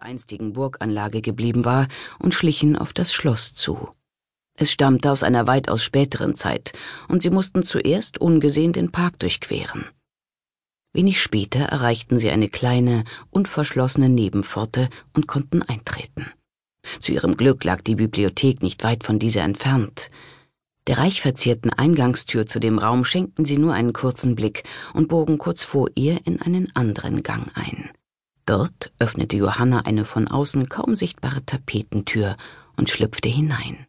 der einstigen Burganlage geblieben war, und schlichen auf das Schloss zu. Es stammte aus einer weitaus späteren Zeit, und sie mussten zuerst ungesehen den Park durchqueren. Wenig später erreichten sie eine kleine, unverschlossene Nebenpforte und konnten eintreten. Zu ihrem Glück lag die Bibliothek nicht weit von dieser entfernt. Der reich verzierten Eingangstür zu dem Raum schenkten sie nur einen kurzen Blick und bogen kurz vor ihr in einen anderen Gang ein. Dort öffnete Johanna eine von außen kaum sichtbare Tapetentür und schlüpfte hinein.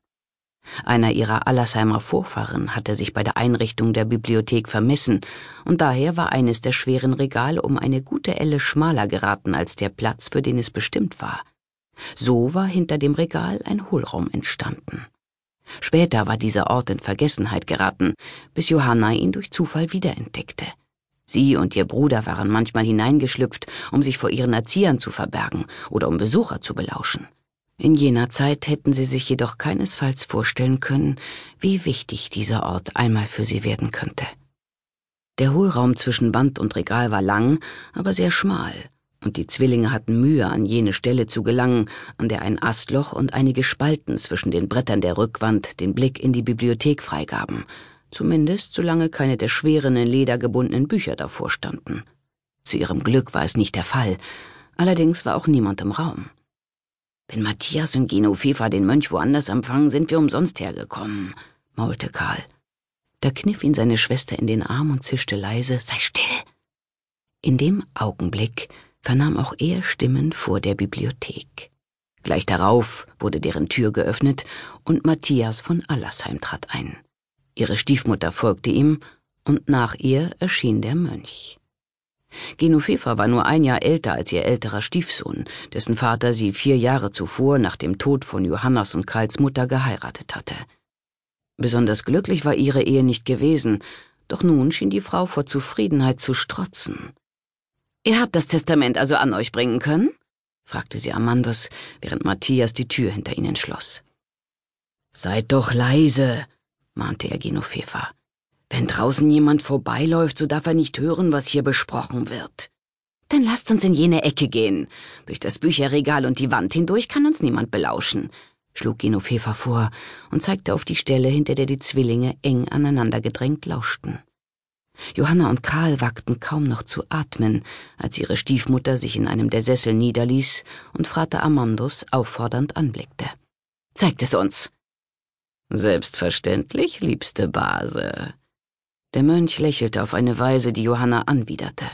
Einer ihrer Allersheimer Vorfahren hatte sich bei der Einrichtung der Bibliothek vermessen, und daher war eines der schweren Regale um eine gute Elle schmaler geraten als der Platz, für den es bestimmt war. So war hinter dem Regal ein Hohlraum entstanden. Später war dieser Ort in Vergessenheit geraten, bis Johanna ihn durch Zufall wiederentdeckte. Sie und ihr Bruder waren manchmal hineingeschlüpft, um sich vor ihren Erziehern zu verbergen oder um Besucher zu belauschen. In jener Zeit hätten sie sich jedoch keinesfalls vorstellen können, wie wichtig dieser Ort einmal für sie werden könnte. Der Hohlraum zwischen Wand und Regal war lang, aber sehr schmal, und die Zwillinge hatten Mühe, an jene Stelle zu gelangen, an der ein Astloch und einige Spalten zwischen den Brettern der Rückwand den Blick in die Bibliothek freigaben, zumindest solange keine der schweren in Leder gebundenen Bücher davor standen. Zu ihrem Glück war es nicht der Fall, allerdings war auch niemand im Raum. Wenn Matthias und Gino Fefa den Mönch woanders empfangen, sind wir umsonst hergekommen, maulte Karl. Da kniff ihn seine Schwester in den Arm und zischte leise, sei still. In dem Augenblick vernahm auch er Stimmen vor der Bibliothek. Gleich darauf wurde deren Tür geöffnet und Matthias von Allersheim trat ein. Ihre Stiefmutter folgte ihm und nach ihr erschien der Mönch. Genoveva war nur ein Jahr älter als ihr älterer Stiefsohn, dessen Vater sie vier Jahre zuvor nach dem Tod von Johannas und Karls Mutter geheiratet hatte. Besonders glücklich war ihre Ehe nicht gewesen, doch nun schien die Frau vor Zufriedenheit zu strotzen. Ihr habt das Testament also an euch bringen können? fragte sie Amandus, während Matthias die Tür hinter ihnen schloss. Seid doch leise, mahnte er Genoveva. Wenn draußen jemand vorbeiläuft, so darf er nicht hören, was hier besprochen wird. Dann lasst uns in jene Ecke gehen. Durch das Bücherregal und die Wand hindurch kann uns niemand belauschen, schlug Genoveva vor und zeigte auf die Stelle, hinter der die Zwillinge eng aneinandergedrängt lauschten. Johanna und Karl wagten kaum noch zu atmen, als ihre Stiefmutter sich in einem der Sessel niederließ und Vater Amandus auffordernd anblickte. Zeigt es uns! Selbstverständlich, liebste Base, der Mönch lächelte auf eine Weise, die Johanna anwiderte.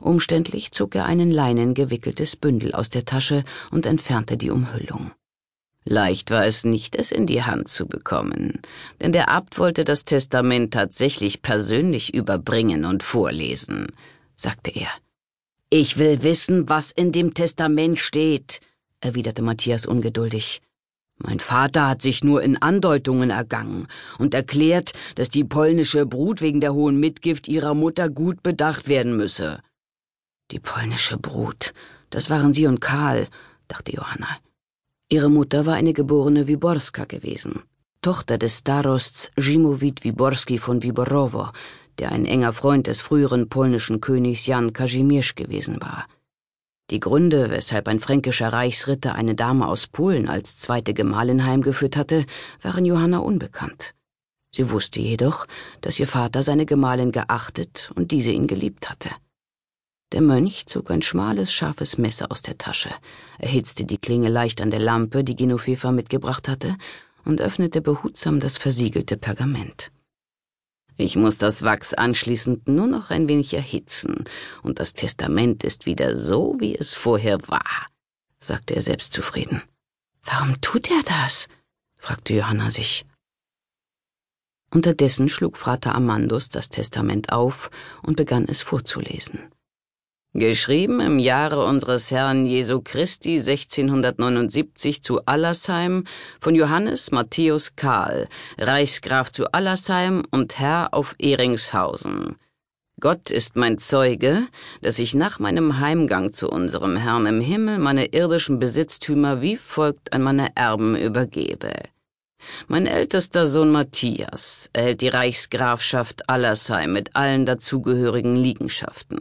Umständlich zog er einen leinengewickeltes Bündel aus der Tasche und entfernte die Umhüllung. Leicht war es nicht, es in die Hand zu bekommen, denn der Abt wollte das Testament tatsächlich persönlich überbringen und vorlesen, sagte er. Ich will wissen, was in dem Testament steht, erwiderte Matthias ungeduldig. Mein Vater hat sich nur in Andeutungen ergangen und erklärt, dass die polnische Brut wegen der hohen Mitgift ihrer Mutter gut bedacht werden müsse. Die polnische Brut, das waren sie und Karl, dachte Johanna. Ihre Mutter war eine geborene Wiborska gewesen, Tochter des Starosts Zimowit Wiborski von Wiborowo, der ein enger Freund des früheren polnischen Königs Jan Kazimierz gewesen war. Die Gründe, weshalb ein fränkischer Reichsritter eine Dame aus Polen als zweite Gemahlin heimgeführt hatte, waren Johanna unbekannt. Sie wusste jedoch, dass ihr Vater seine Gemahlin geachtet und diese ihn geliebt hatte. Der Mönch zog ein schmales, scharfes Messer aus der Tasche, erhitzte die Klinge leicht an der Lampe, die Genoveva mitgebracht hatte, und öffnete behutsam das versiegelte Pergament. Ich muss das Wachs anschließend nur noch ein wenig erhitzen, und das Testament ist wieder so, wie es vorher war, sagte er selbstzufrieden. Warum tut er das? fragte Johanna sich. Unterdessen schlug Vater Amandus das Testament auf und begann es vorzulesen. Geschrieben im Jahre unseres Herrn Jesu Christi 1679 zu Allersheim von Johannes Matthäus Karl, Reichsgraf zu Allersheim und Herr auf Ehringshausen. Gott ist mein Zeuge, dass ich nach meinem Heimgang zu unserem Herrn im Himmel meine irdischen Besitztümer wie folgt an meine Erben übergebe. Mein ältester Sohn Matthias erhält die Reichsgrafschaft Allersheim mit allen dazugehörigen Liegenschaften.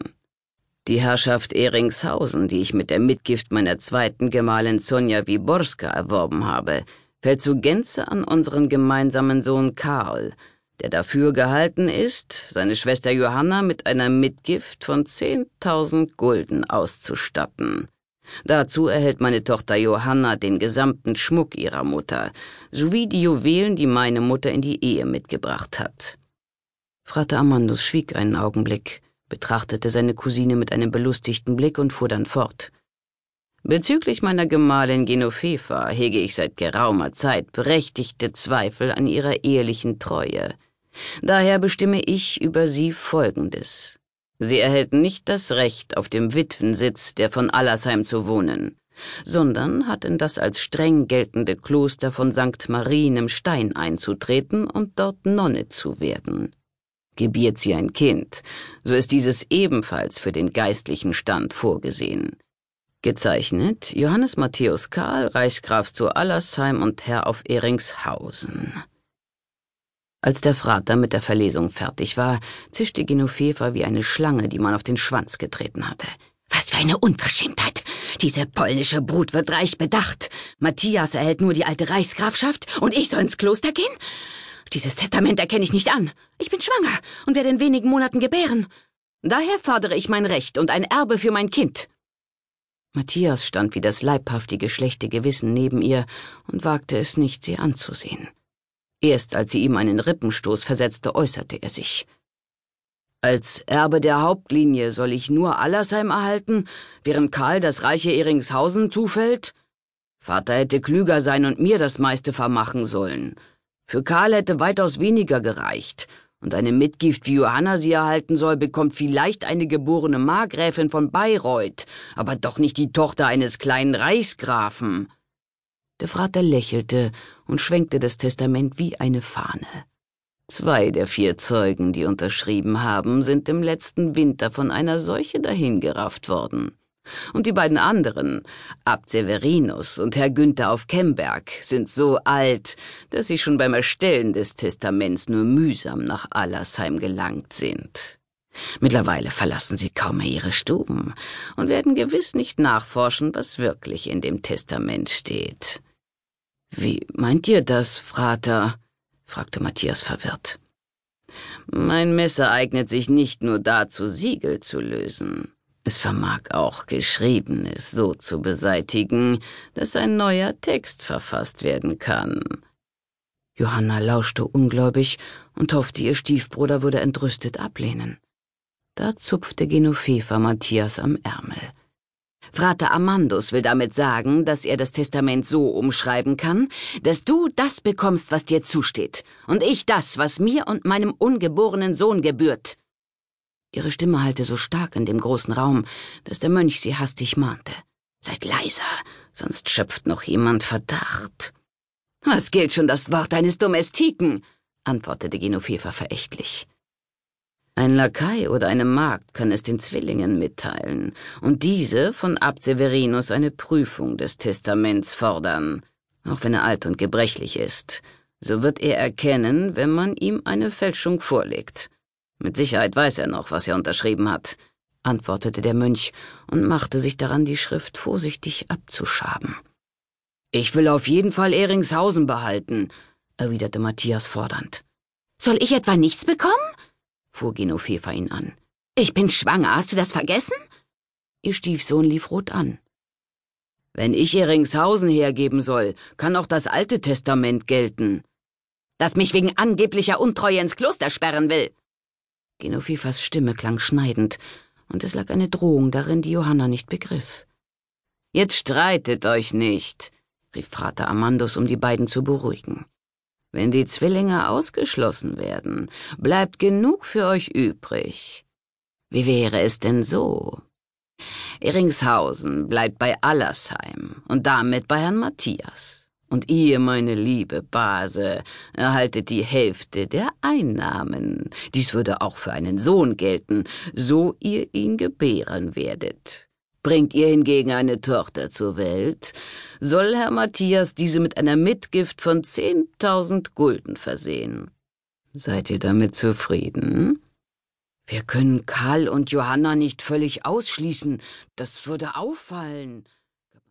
Die Herrschaft Eringshausen, die ich mit der Mitgift meiner zweiten Gemahlin Sonja Wiborska erworben habe, fällt zu Gänze an unseren gemeinsamen Sohn Karl, der dafür gehalten ist, seine Schwester Johanna mit einer Mitgift von zehntausend Gulden auszustatten. Dazu erhält meine Tochter Johanna den gesamten Schmuck ihrer Mutter, sowie die Juwelen, die meine Mutter in die Ehe mitgebracht hat. Frater Amandus schwieg einen Augenblick betrachtete seine Cousine mit einem belustigten Blick und fuhr dann fort. Bezüglich meiner Gemahlin Genoveva hege ich seit geraumer Zeit berechtigte Zweifel an ihrer ehelichen Treue. Daher bestimme ich über sie Folgendes. Sie erhält nicht das Recht, auf dem Witwensitz der von Allersheim zu wohnen, sondern hat in das als streng geltende Kloster von St. Marien im Stein einzutreten und dort Nonne zu werden. Gebiert sie ein Kind, so ist dieses ebenfalls für den geistlichen Stand vorgesehen. Gezeichnet Johannes Matthäus Karl, Reichsgraf zu Allersheim und Herr auf Eringshausen. Als der Frater mit der Verlesung fertig war, zischte Genoveva wie eine Schlange, die man auf den Schwanz getreten hatte. Was für eine Unverschämtheit! Diese polnische Brut wird reich bedacht. Matthias erhält nur die alte Reichsgrafschaft und ich soll ins Kloster gehen? Dieses Testament erkenne ich nicht an. Ich bin schwanger und werde in wenigen Monaten gebären. Daher fordere ich mein Recht und ein Erbe für mein Kind. Matthias stand wie das leibhaftige schlechte Gewissen neben ihr und wagte es nicht, sie anzusehen. Erst als sie ihm einen Rippenstoß versetzte, äußerte er sich. Als Erbe der Hauptlinie soll ich nur Allersheim erhalten, während Karl das reiche Eringshausen zufällt? Vater hätte klüger sein und mir das meiste vermachen sollen. Für Karl hätte weitaus weniger gereicht, und eine Mitgift, wie Johanna sie erhalten soll, bekommt vielleicht eine geborene Markgräfin von Bayreuth, aber doch nicht die Tochter eines kleinen Reichsgrafen. Der Vater lächelte und schwenkte das Testament wie eine Fahne. Zwei der vier Zeugen, die unterschrieben haben, sind im letzten Winter von einer Seuche dahingerafft worden. Und die beiden anderen, Abt Severinus und Herr Günther auf Kemberg, sind so alt, dass sie schon beim Erstellen des Testaments nur mühsam nach Allersheim gelangt sind. Mittlerweile verlassen sie kaum mehr ihre Stuben und werden gewiss nicht nachforschen, was wirklich in dem Testament steht. Wie meint ihr das, Frater? fragte Matthias verwirrt. Mein Messer eignet sich nicht nur dazu, Siegel zu lösen. Es vermag auch Geschriebenes so zu beseitigen, dass ein neuer Text verfasst werden kann. Johanna lauschte ungläubig und hoffte, ihr Stiefbruder würde entrüstet ablehnen. Da zupfte Genoveva Matthias am Ärmel. Frater Amandus will damit sagen, dass er das Testament so umschreiben kann, dass du das bekommst, was dir zusteht, und ich das, was mir und meinem ungeborenen Sohn gebührt. Ihre Stimme hallte so stark in dem großen Raum, dass der Mönch sie hastig mahnte. Seid leiser, sonst schöpft noch jemand Verdacht. Was gilt schon das Wort eines Domestiken? antwortete Genoveva verächtlich. Ein Lakai oder eine Magd kann es den Zwillingen mitteilen und diese von Abt Severinus eine Prüfung des Testaments fordern. Auch wenn er alt und gebrechlich ist, so wird er erkennen, wenn man ihm eine Fälschung vorlegt. Mit Sicherheit weiß er noch, was er unterschrieben hat, antwortete der Mönch und machte sich daran, die Schrift vorsichtig abzuschaben. Ich will auf jeden Fall Eringshausen behalten, erwiderte Matthias fordernd. Soll ich etwa nichts bekommen? fuhr Genoveva ihn an. Ich bin schwanger, hast du das vergessen? Ihr Stiefsohn lief rot an. Wenn ich Eringshausen hergeben soll, kann auch das Alte Testament gelten. Das mich wegen angeblicher Untreue ins Kloster sperren will, Genovefas Stimme klang schneidend, und es lag eine Drohung darin, die Johanna nicht begriff. Jetzt streitet euch nicht, rief Vater Amandus, um die beiden zu beruhigen. Wenn die Zwillinge ausgeschlossen werden, bleibt genug für euch übrig. Wie wäre es denn so? Eringshausen bleibt bei Allersheim und damit bei Herrn Matthias. Und ihr, meine liebe Base, erhaltet die Hälfte der Einnahmen. Dies würde auch für einen Sohn gelten, so ihr ihn gebären werdet. Bringt ihr hingegen eine Tochter zur Welt, soll Herr Matthias diese mit einer Mitgift von zehntausend Gulden versehen. Seid ihr damit zufrieden? Wir können Karl und Johanna nicht völlig ausschließen. Das würde auffallen,